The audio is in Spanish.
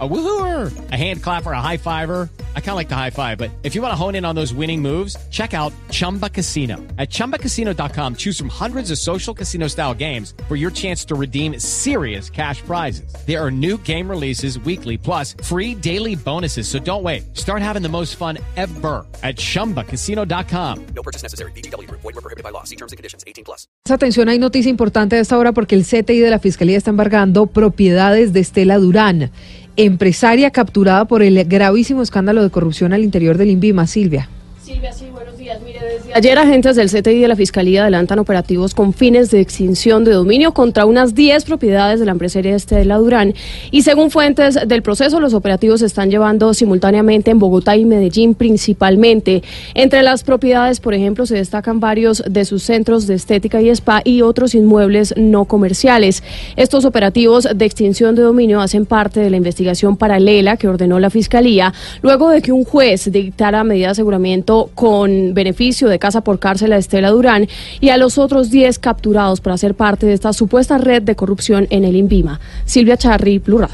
A woohooer, a hand clapper, a high fiver. I kind of like the high five, but if you want to hone in on those winning moves, check out Chumba Casino. At ChumbaCasino.com, choose from hundreds of social casino style games for your chance to redeem serious cash prizes. There are new game releases weekly, plus free daily bonuses. So don't wait. Start having the most fun ever at ChumbaCasino.com. No purchase necessary. BGW. Void were prohibited by law. See terms and conditions. 18 plus. Atención, hay noticia importante de esta hora porque el CTI de la Fiscalía está embargando propiedades de Estela Durán empresaria capturada por el gravísimo escándalo de corrupción al interior del INVIMA. Silvia. Ayer agentes del CTI de la Fiscalía adelantan operativos con fines de extinción de dominio contra unas 10 propiedades de la empresaria Estela Durán. Y según fuentes del proceso, los operativos se están llevando simultáneamente en Bogotá y Medellín principalmente. Entre las propiedades, por ejemplo, se destacan varios de sus centros de estética y spa y otros inmuebles no comerciales. Estos operativos de extinción de dominio hacen parte de la investigación paralela que ordenó la Fiscalía luego de que un juez dictara medida de aseguramiento con beneficio de casa por cárcel a Estela Durán y a los otros 10 capturados por hacer parte de esta supuesta red de corrupción en el INVIMA. Silvia Charri, Blue